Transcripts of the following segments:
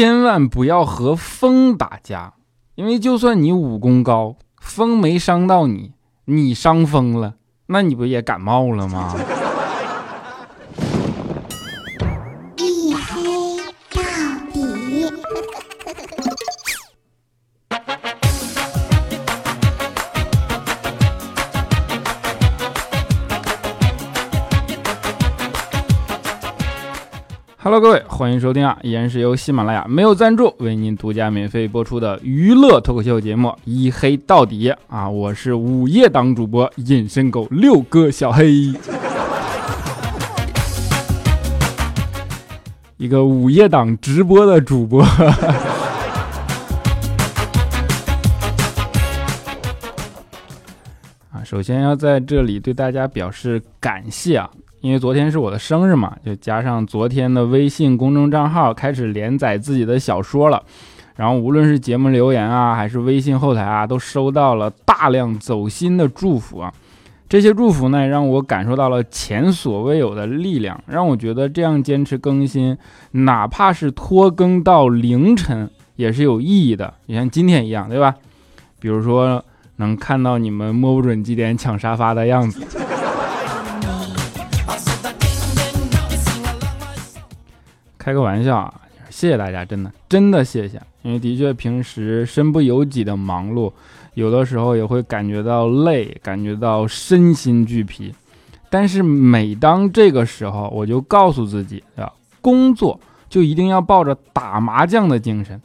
千万不要和风打架，因为就算你武功高，风没伤到你，你伤风了，那你不也感冒了吗？各位，欢迎收听啊！依然是由喜马拉雅没有赞助为您独家免费播出的娱乐脱口秀节目《一黑到底》啊！我是午夜档主播隐身狗六哥小黑，一个午夜档直播的主播。啊，首先要在这里对大家表示感谢啊！因为昨天是我的生日嘛，就加上昨天的微信公众账号开始连载自己的小说了，然后无论是节目留言啊，还是微信后台啊，都收到了大量走心的祝福啊。这些祝福呢，让我感受到了前所未有的力量，让我觉得这样坚持更新，哪怕是拖更到凌晨，也是有意义的。你像今天一样，对吧？比如说能看到你们摸不准几点抢沙发的样子。开个玩笑啊！谢谢大家，真的真的谢谢。因为的确平时身不由己的忙碌，有的时候也会感觉到累，感觉到身心俱疲。但是每当这个时候，我就告诉自己啊，工作就一定要抱着打麻将的精神。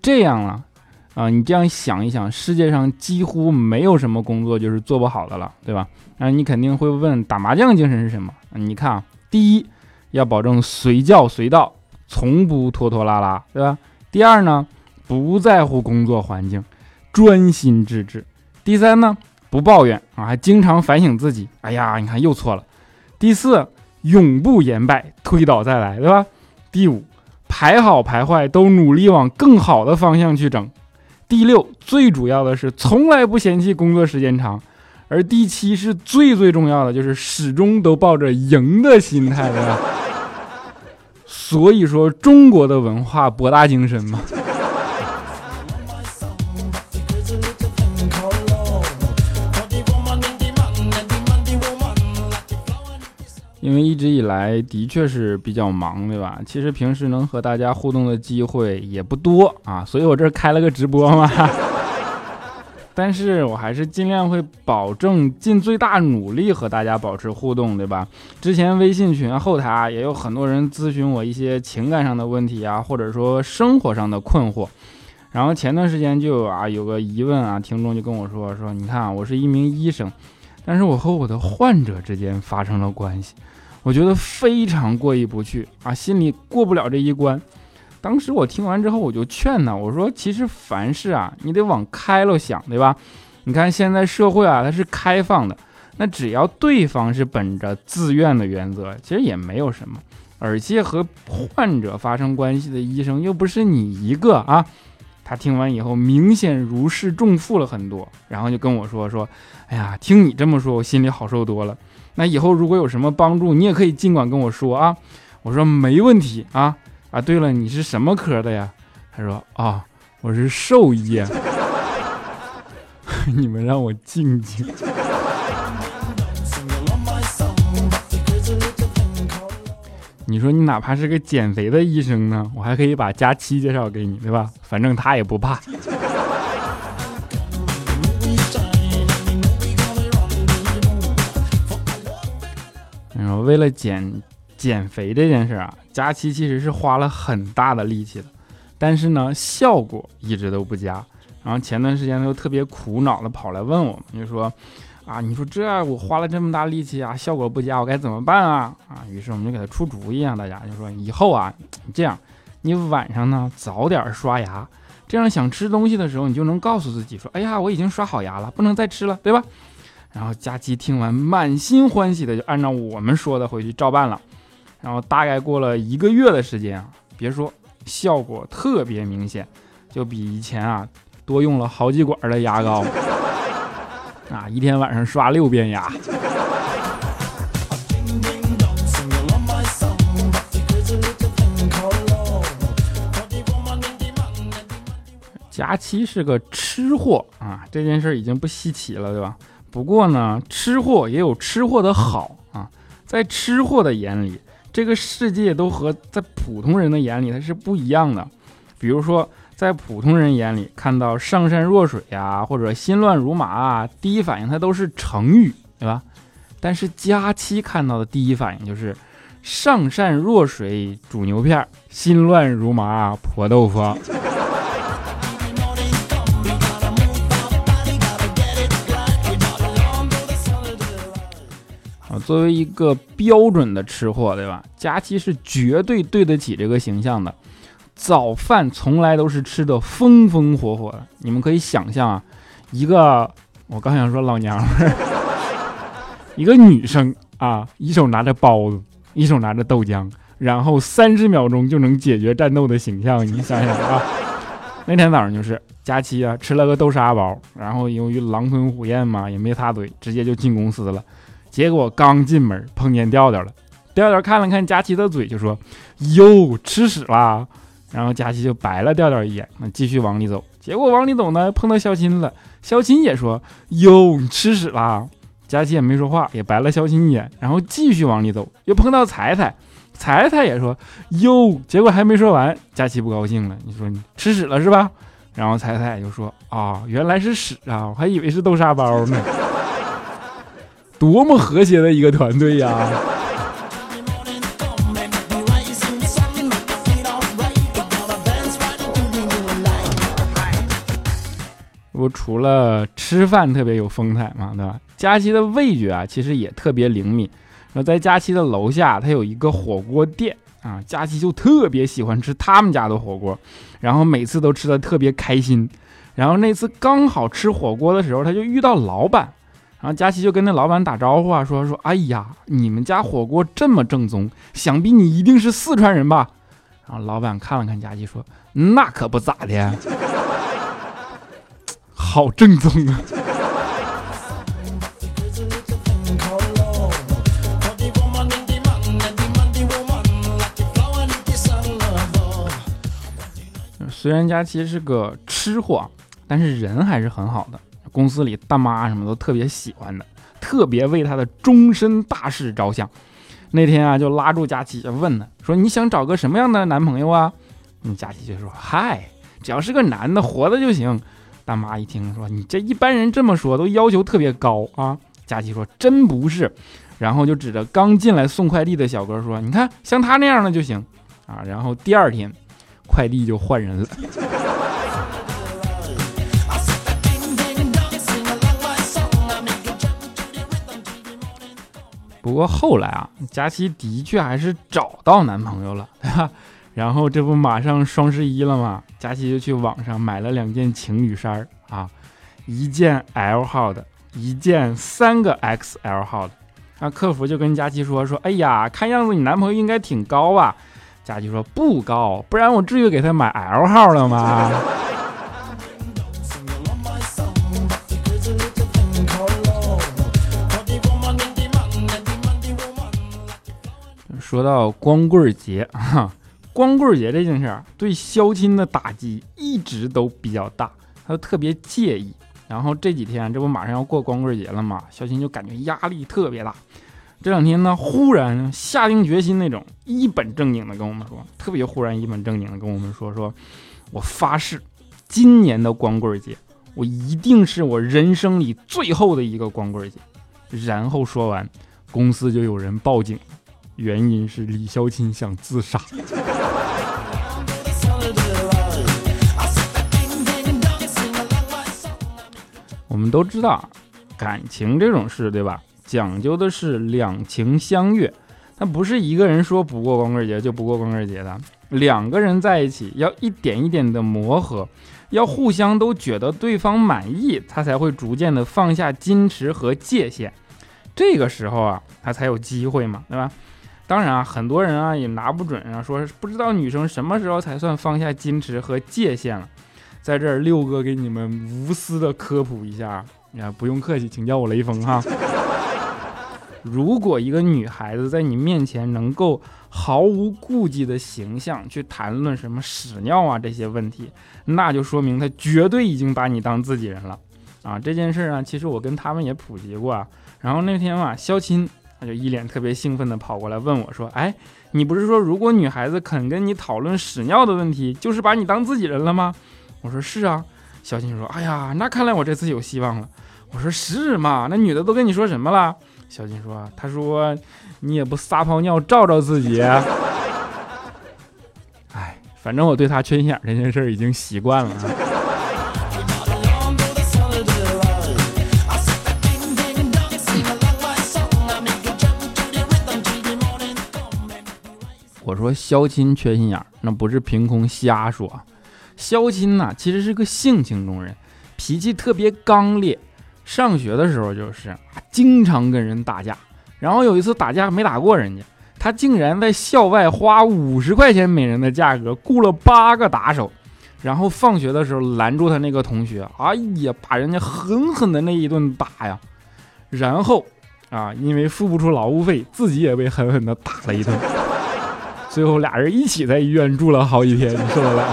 这样啊，啊，你这样想一想，世界上几乎没有什么工作就是做不好的了，对吧？那你肯定会问，打麻将精神是什么？你看啊，第一，要保证随叫随到。从不拖拖拉拉，对吧？第二呢，不在乎工作环境，专心致志。第三呢，不抱怨啊，还经常反省自己。哎呀，你看又错了。第四，永不言败，推倒再来，对吧？第五，排好排坏都努力往更好的方向去整。第六，最主要的是从来不嫌弃工作时间长。而第七是最最重要的，就是始终都抱着赢的心态，对吧？所以说，中国的文化博大精深嘛。因为一直以来的确是比较忙，对吧？其实平时能和大家互动的机会也不多啊，所以我这开了个直播嘛。但是我还是尽量会保证尽最大努力和大家保持互动，对吧？之前微信群后台啊，也有很多人咨询我一些情感上的问题啊，或者说生活上的困惑。然后前段时间就有啊有个疑问啊，听众就跟我说说，你看啊我是一名医生，但是我和我的患者之间发生了关系，我觉得非常过意不去啊，心里过不了这一关。当时我听完之后，我就劝他，我说：“其实凡事啊，你得往开了想，对吧？你看现在社会啊，它是开放的，那只要对方是本着自愿的原则，其实也没有什么。而且和患者发生关系的医生又不是你一个啊。”他听完以后，明显如释重负了很多，然后就跟我说：“说，哎呀，听你这么说，我心里好受多了。那以后如果有什么帮助，你也可以尽管跟我说啊。”我说：“没问题啊。”啊，对了，你是什么科的呀？他说啊，我是兽医。你们让我静静。你说你哪怕是个减肥的医生呢，我还可以把佳期介绍给你，对吧？反正他也不怕。你说为了减。减肥这件事啊，佳期其实是花了很大的力气的，但是呢，效果一直都不佳。然后前段时间他又特别苦恼的跑来问我们，就说：“啊，你说这我花了这么大力气啊，效果不佳，我该怎么办啊？”啊，于是我们就给他出主意啊，大家就说以后啊，这样，你晚上呢早点刷牙，这样想吃东西的时候，你就能告诉自己说：“哎呀，我已经刷好牙了，不能再吃了，对吧？”然后佳期听完，满心欢喜的就按照我们说的回去照办了。然后大概过了一个月的时间啊，别说效果特别明显，就比以前啊多用了好几管的牙膏，啊，一天晚上刷六遍牙。佳期是个吃货啊，这件事已经不稀奇了，对吧？不过呢，吃货也有吃货的好啊，在吃货的眼里，这个世界都和在普通人的眼里它是不一样的。比如说，在普通人眼里，看到上善若水呀，或者心乱如麻啊，第一反应它都是成语，对吧？但是佳期看到的第一反应就是上善若水煮牛片，心乱如麻婆豆腐。作为一个标准的吃货，对吧？佳期是绝对对得起这个形象的。早饭从来都是吃的风风火火的，你们可以想象啊，一个我刚想说老娘们，一个女生啊，一手拿着包子，一手拿着豆浆，然后三十秒钟就能解决战斗的形象，你想想啊。那天早上就是佳期啊，吃了个豆沙包，然后由于狼吞虎咽嘛，也没擦嘴，直接就进公司了。结果刚进门碰见调调了，调调看了看佳琪的嘴，就说：“哟，吃屎啦！”然后佳琪就白了调调一眼，那继续往里走。结果往里走呢，碰到肖钦了，肖钦也说：“哟，你吃屎啦！”佳琪也没说话，也白了肖钦一眼，然后继续往里走，又碰到彩彩，彩彩也说：“哟。”结果还没说完，佳琪不高兴了，你说你吃屎了是吧？然后彩彩就说：“啊，原来是屎啊，我还以为是豆沙包呢。”多么和谐的一个团队呀！我除了吃饭特别有风采嘛，对吧？佳琪的味觉啊，其实也特别灵敏。那在佳琪的楼下，他有一个火锅店啊，佳琪就特别喜欢吃他们家的火锅，然后每次都吃的特别开心。然后那次刚好吃火锅的时候，他就遇到老板。然后佳琪就跟那老板打招呼啊，说说，哎呀，你们家火锅这么正宗，想必你一定是四川人吧？然后老板看了看佳琪，说，那可不咋的，好正宗啊。虽然佳琪是个吃货，但是人还是很好的。公司里大妈什么都特别喜欢的，特别为他的终身大事着想。那天啊，就拉住佳琪就问他，说你想找个什么样的男朋友啊？嗯，佳琪就说，嗨，只要是个男的，活的就行。大妈一听说，你这一般人这么说都要求特别高啊。佳琪说，真不是。然后就指着刚进来送快递的小哥说，你看像他那样的就行啊。然后第二天，快递就换人了。不过后来啊，佳琪的确还是找到男朋友了，对吧？然后这不马上双十一了吗？佳琪就去网上买了两件情侣衫啊，一件 L 号的，一件三个 XL 号的。那客服就跟佳琪说说，哎呀，看样子你男朋友应该挺高吧？佳琪说不高，不然我至于给他买 L 号了吗？说到光棍节啊，光棍节这件事儿对肖钦的打击一直都比较大，他特别介意。然后这几天这不马上要过光棍节了嘛，肖钦就感觉压力特别大。这两天呢，忽然下定决心那种一本正经的跟我们说，特别忽然一本正经的跟我们说，说我发誓，今年的光棍节我一定是我人生里最后的一个光棍节。然后说完，公司就有人报警。原因是李孝钦想自杀。我们都知道，感情这种事，对吧？讲究的是两情相悦，他不是一个人说不过光棍节就不过光棍节的。两个人在一起，要一点一点的磨合，要互相都觉得对方满意，他才会逐渐的放下矜持和界限。这个时候啊，他才有机会嘛，对吧？当然啊，很多人啊也拿不准啊，说不知道女生什么时候才算放下矜持和界限了。在这儿，六哥给你们无私的科普一下，啊，不用客气，请叫我雷锋哈。如果一个女孩子在你面前能够毫无顾忌的形象去谈论什么屎尿啊这些问题，那就说明她绝对已经把你当自己人了啊！这件事啊，其实我跟他们也普及过啊。然后那天嘛，肖钦他就一脸特别兴奋的跑过来问我说：“哎，你不是说如果女孩子肯跟你讨论屎尿的问题，就是把你当自己人了吗？”我说：“是啊。”小金说：“哎呀，那看来我这次有希望了。”我说：“是吗？那女的都跟你说什么了？”小金说：“他说你也不撒泡尿照照自己。” 哎，反正我对他缺心眼这件事已经习惯了。说肖钦缺心眼儿那不是凭空瞎说。肖钦呐，其实是个性情中人，脾气特别刚烈。上学的时候就是经常跟人打架，然后有一次打架没打过人家，他竟然在校外花五十块钱每人的价格雇了八个打手，然后放学的时候拦住他那个同学，哎呀，把人家狠狠的那一顿打呀，然后啊，因为付不出劳务费，自己也被狠狠的打了一顿，最后俩人一起在医院住了好几天，你受得了？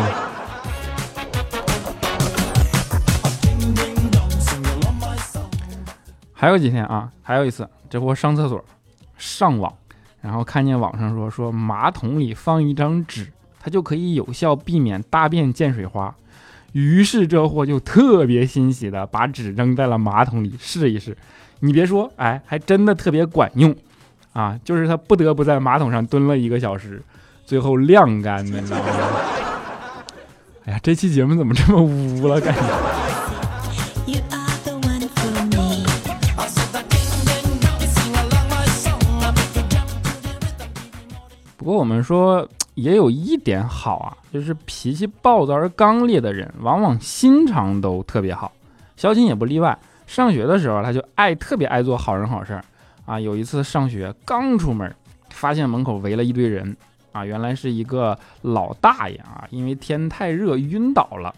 还有几天啊，还有一次，这货上厕所，上网，然后看见网上说说马桶里放一张纸，它就可以有效避免大便溅水花。于是这货就特别欣喜的把纸扔在了马桶里试一试。你别说，哎，还真的特别管用啊！就是他不得不在马桶上蹲了一个小时，最后晾干的，你知道吗？哎呀，这期节目怎么这么污了，感觉。不过我们说也有一点好啊，就是脾气暴躁而刚烈的人，往往心肠都特别好。肖钦也不例外。上学的时候，他就爱特别爱做好人好事儿啊。有一次上学刚出门，发现门口围了一堆人啊，原来是一个老大爷啊，因为天太热晕倒了。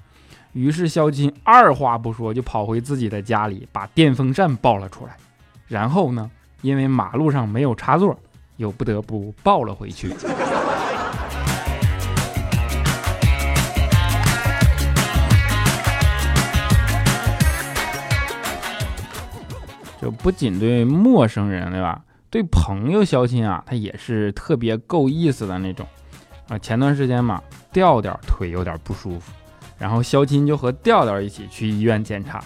于是肖金二话不说就跑回自己的家里，把电风扇抱了出来。然后呢，因为马路上没有插座。又不得不抱了回去。就不仅对陌生人，对吧？对朋友肖钦啊，他也是特别够意思的那种啊。前段时间嘛，调调腿有点不舒服，然后肖钦就和调调一起去医院检查。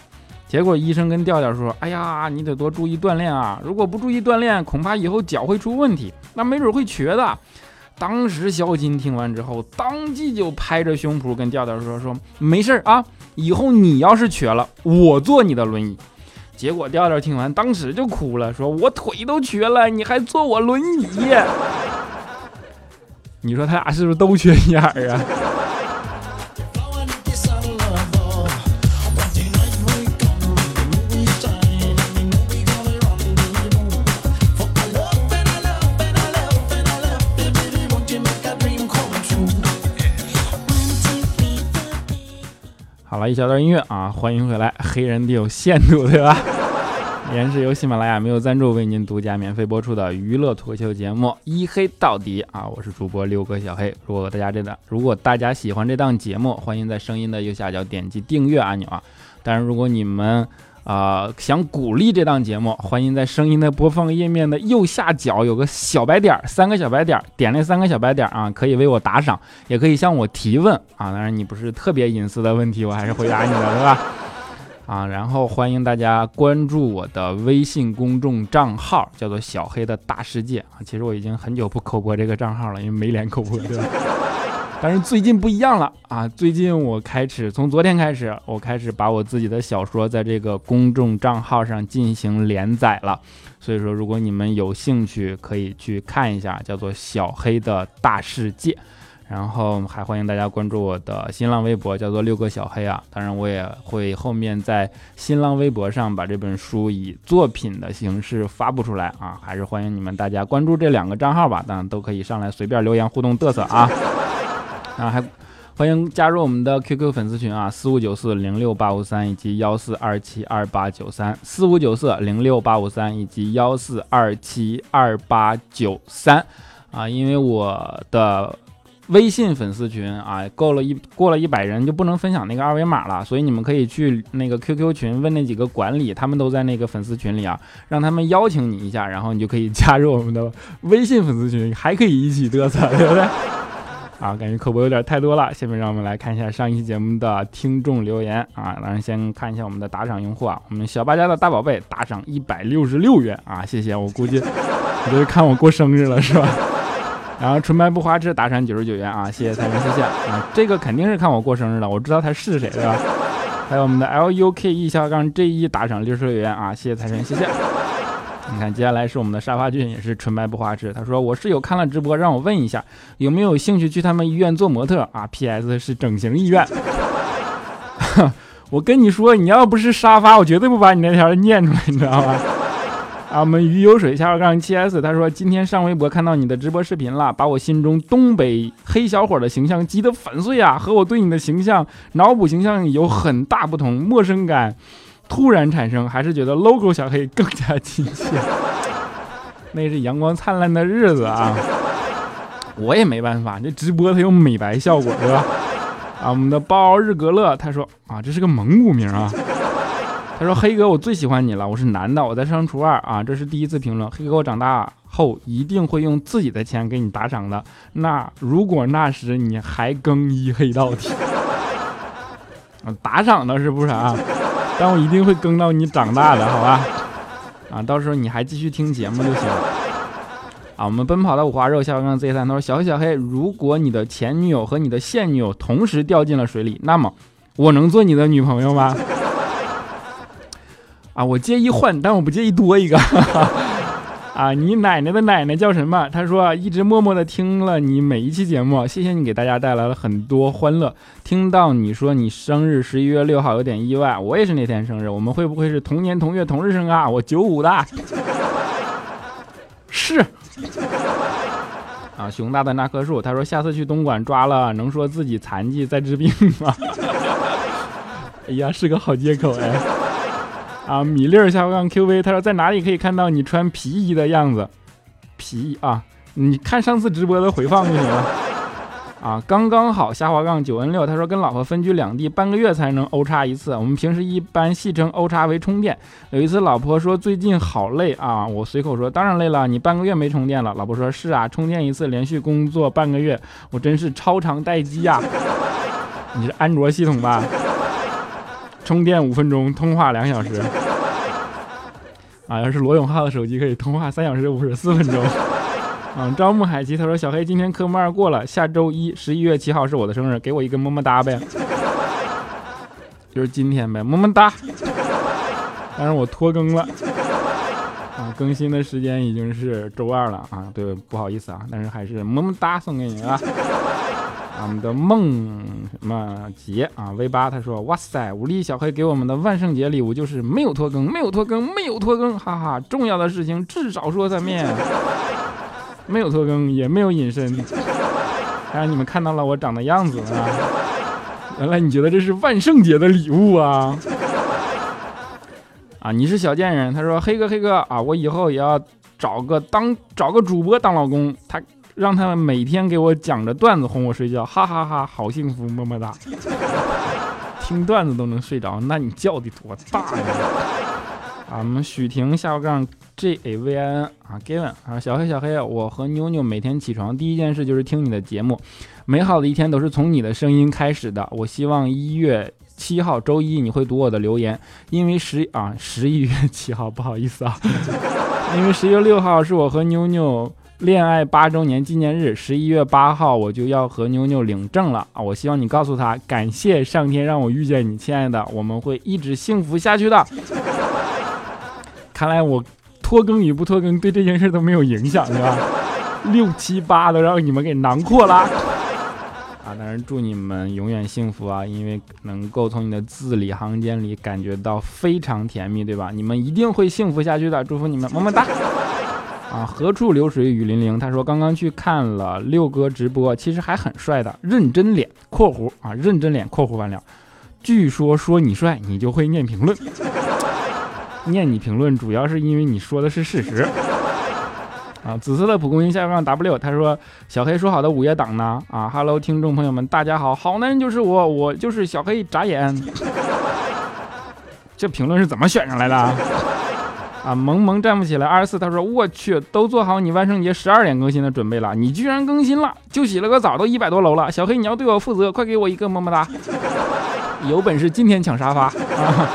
结果医生跟调调说：“哎呀，你得多注意锻炼啊！如果不注意锻炼，恐怕以后脚会出问题，那没准会瘸的。”当时肖金听完之后，当即就拍着胸脯跟调调说：“说没事儿啊，以后你要是瘸了，我坐你的轮椅。”结果调调听完，当时就哭了，说：“我腿都瘸了，你还坐我轮椅？”你说他俩是不是都缺心眼儿啊？了一小段音乐啊，欢迎回来。黑人得有限度，对吧？依然是由喜马拉雅没有赞助为您独家免费播出的娱乐脱口秀节目《一黑到底》啊，我是主播六哥小黑。如果大家真的，如果大家喜欢这档节目，欢迎在声音的右下角点击订阅按钮啊。当然，如果你们啊，想鼓励这档节目，欢迎在声音的播放页面的右下角有个小白点儿，三个小白点儿，点那三个小白点儿啊，可以为我打赏，也可以向我提问啊。当然，你不是特别隐私的问题，我还是回答你的，对吧？啊，然后欢迎大家关注我的微信公众账号，叫做小黑的大世界啊。其实我已经很久不口播这个账号了，因为没脸口播，对吧？但是最近不一样了啊！最近我开始从昨天开始，我开始把我自己的小说在这个公众账号上进行连载了。所以说，如果你们有兴趣，可以去看一下，叫做“小黑的大世界”。然后还欢迎大家关注我的新浪微博，叫做“六个小黑”啊。当然，我也会后面在新浪微博上把这本书以作品的形式发布出来啊。还是欢迎你们大家关注这两个账号吧，当然都可以上来随便留言互动嘚瑟啊。啊，还欢迎加入我们的 QQ 粉丝群啊，四五九四零六八五三以及幺四二七二八九三，四五九四零六八五三以及幺四二七二八九三啊，因为我的。微信粉丝群啊，够了一过了一百人就不能分享那个二维码了，所以你们可以去那个 QQ 群问那几个管理，他们都在那个粉丝群里啊，让他们邀请你一下，然后你就可以加入我们的微信粉丝群，还可以一起嘚瑟，对不对？啊，感觉口播有点太多了，下面让我们来看一下上一期节目的听众留言啊，当然先看一下我们的打赏用户啊，我们小八家的大宝贝打赏一百六十六元啊，谢谢，我估计你这是看我过生日了是吧？然后纯白不花痴打赏九十九元啊，谢谢财神，谢谢啊，这个肯定是看我过生日了，我知道他是谁对吧？还有我们的 L U K E 下杠 J 一打赏六十六元啊，谢谢财神，谢谢。你看接下来是我们的沙发君，也是纯白不花痴，他说我室友看了直播，让我问一下有没有兴趣去他们医院做模特啊？P S 是整形医院。我跟你说，你要不是沙发，我绝对不把你那条念出来，你知道吧？啊，我们鱼有水下杠七 S，他说今天上微博看到你的直播视频了，把我心中东北黑小伙的形象击得粉碎啊，和我对你的形象脑补形象有很大不同，陌生感突然产生，还是觉得 logo 小黑更加亲切。那是阳光灿烂的日子啊，我也没办法，这直播它有美白效果，对吧？啊，我们的包日格勒他说啊，这是个蒙古名啊。他说：“黑哥，我最喜欢你了。我是男的，我在上初二啊，这是第一次评论。黑哥，我长大后一定会用自己的钱给你打赏的。那如果那时你还更衣黑到底，啊，打赏的是不是啊？但我一定会更到你长大的，好吧？啊，到时候你还继续听节目就行了。啊，我们奔跑的五花肉下方 Z 三，他说：小小黑，如果你的前女友和你的现女友同时掉进了水里，那么我能做你的女朋友吗？”啊，我介意换，但我不介意多一个。啊，你奶奶的奶奶叫什么？他说一直默默的听了你每一期节目，谢谢你给大家带来了很多欢乐。听到你说你生日十一月六号有点意外，我也是那天生日，我们会不会是同年同月同日生啊？我九五的，是。啊，熊大的那棵树，他说下次去东莞抓了，能说自己残疾在治病吗？哎呀，是个好借口哎。啊，米粒儿下杠 QV，他说在哪里可以看到你穿皮衣的样子？皮衣啊，你看上次直播的回放就行了。啊，刚刚好下滑杠九 N 六，他说跟老婆分居两地，半个月才能 O 叉一次。我们平时一般戏称 O 叉为充电。有一次老婆说最近好累啊，我随口说当然累了，你半个月没充电了。老婆说是啊，充电一次连续工作半个月，我真是超长待机呀。你是安卓系统吧？充电五分钟，通话两小时。啊，要是罗永浩的手机可以通话三小时五十四分钟。嗯，招募海奇他说：“小黑今天科目二过了，下周一十一月七号是我的生日，给我一个么么哒呗。”就是今天呗，么么哒。但是我拖更了。啊，更新的时间已经是周二了啊。对，不好意思啊，但是还是么么哒送给你啊。我们的梦什么杰啊，V 八他说：“哇塞，武力小黑给我们的万圣节礼物就是没有拖更，没有拖更，没有拖更，哈哈！重要的事情至少说三遍，没有拖更，也没有隐身，还让你们看到了我长的样子啊！原来你觉得这是万圣节的礼物啊？啊，你是小贱人。他说：黑哥，黑哥啊，我以后也要找个当找个主播当老公。他。”让他们每天给我讲着段子哄我睡觉，哈哈哈，好幸福，么么哒。听段子都能睡着，那你叫的多大呀？啊，我们许婷下杠 J A V I N 啊，Given 啊，小黑小黑，我和妞妞每天起床第一件事就是听你的节目，美好的一天都是从你的声音开始的。我希望一月七号周一你会读我的留言，因为十啊十一月七号不好意思啊，因为十月六号是我和妞妞。恋爱八周年纪念日，十一月八号我就要和妞妞领证了啊！我希望你告诉他，感谢上天让我遇见你，亲爱的，我们会一直幸福下去的。看来我拖更与不拖更对这件事都没有影响，是吧？六七八都让你们给囊括了啊！当然祝你们永远幸福啊，因为能够从你的字里行间里感觉到非常甜蜜，对吧？你们一定会幸福下去的，祝福你们，么么哒。啊，何处流水雨霖铃？他说刚刚去看了六哥直播，其实还很帅的，认真脸（括弧啊，认真脸）括弧完了。据说说你帅，你就会念评论。念你评论主要是因为你说的是事实。啊，紫色的蒲公英下杠 W，他说小黑说好的午夜档呢？啊哈喽，听众朋友们，大家好，好男人就是我，我就是小黑，眨眼。这评论是怎么选上来的？啊，萌萌站不起来。二十四，他说我去，都做好你万圣节十二点更新的准备了，你居然更新了，就洗了个澡，都一百多楼了。小黑，你要对我负责，快给我一个么么哒。有本事今天抢沙发。啊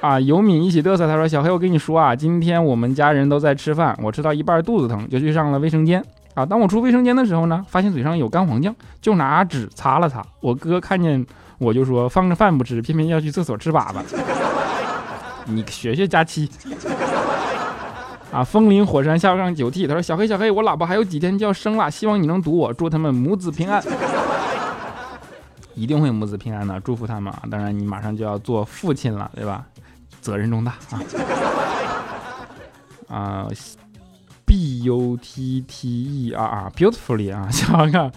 啊！尤敏一起嘚瑟，他说：“小黑，我跟你说啊，今天我们家人都在吃饭，我吃到一半肚子疼，就去上了卫生间。啊，当我出卫生间的时候呢，发现嘴上有干黄酱，就拿纸擦了擦。我哥看见我就说，放着饭不吃，偏偏要去厕所吃粑粑。你学学佳期。啊，风林火山下杠九 T，他说：小黑，小黑，我老婆还有几天就要生了，希望你能读我，祝他们母子平安。一定会母子平安的，祝福他们啊！当然，你马上就要做父亲了，对吧？”责任重大啊！啊，b u t t e r beautifully 啊，小看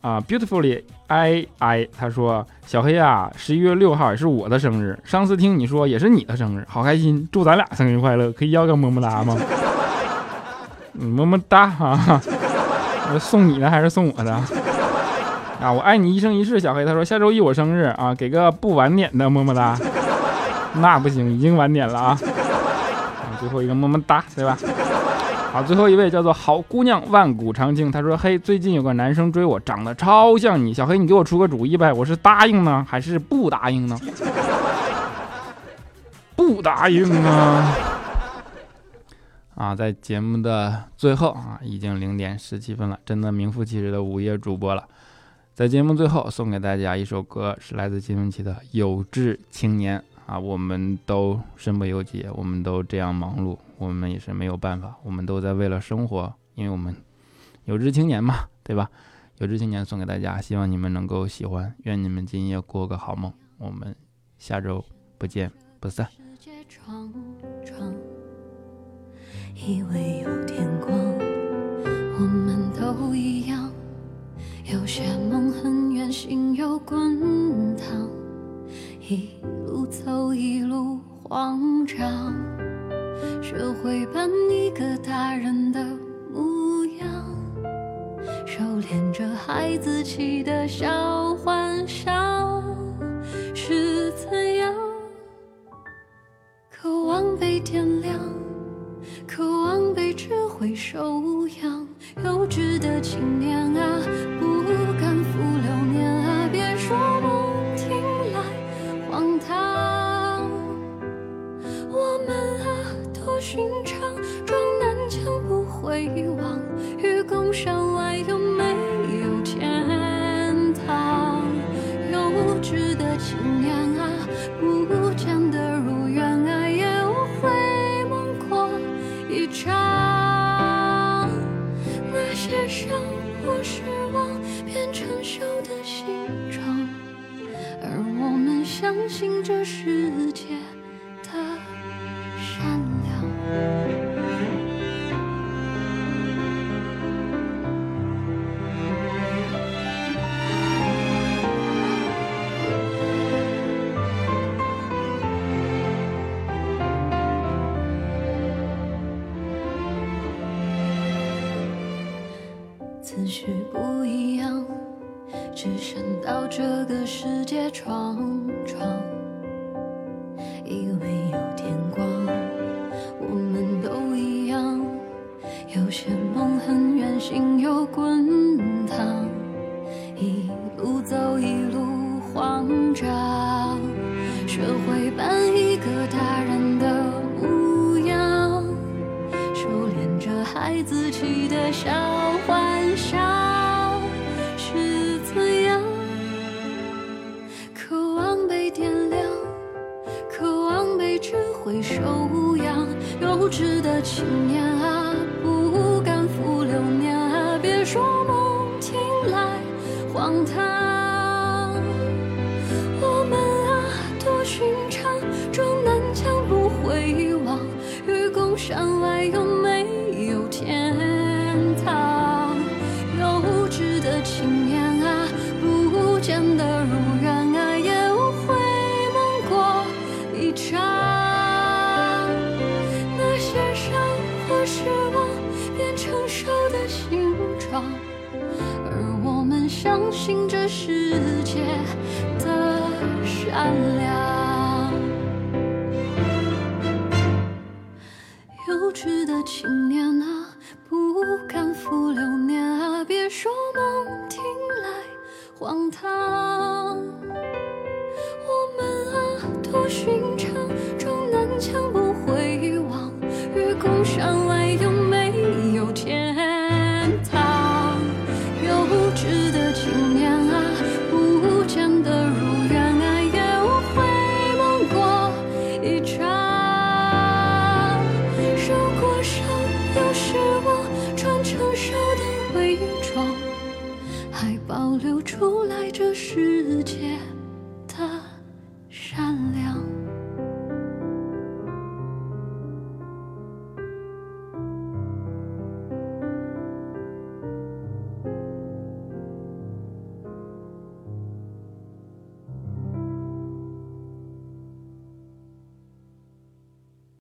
啊，beautifully i i，他说小黑啊，十一月六号也是我的生日，上次听你说也是你的生日，好开心，祝咱俩生日快乐，可以要个么么哒吗？么么哒啊！我送你的还是送我的？啊，我爱你一生一世，小黑。他说下周一我生日啊，给个不晚点的么么哒。那不行，已经晚点了啊！最后一个么么哒，对吧？好，最后一位叫做好姑娘万古长青，她说：“嘿，最近有个男生追我，长得超像你，小黑，你给我出个主意呗，我是答应呢，还是不答应呢？”不答应啊！啊，在节目的最后啊，已经零点十七分了，真的名副其实的午夜主播了。在节目最后送给大家一首歌，是来自金玟岐的《有志青年》。啊，我们都身不由己，我们都这样忙碌，我们也是没有办法，我们都在为了生活，因为我们有志青年嘛，对吧？有志青年送给大家，希望你们能够喜欢，愿你们今夜过个好梦，我们下周不见不散。以为有天光，我们都一样，有些梦很远，心又滚烫。一走，一路慌张，学会扮一个大人的模样，收敛着孩子气的小幻想，是怎样？渴望被点亮，渴望被智慧收养，幼稚的青年啊，寻常，撞南墙不回望，愚公山外有没有天堂？幼稚的青年啊，不见得如愿啊，也无悔梦过一场。那些伤或失望，变成锈的形状，而我们相信这是思绪不一样，只身到这个世界闯闯，以为有天光。我们都一样，有些梦很远，心又滚烫，一路走一荒唐。换。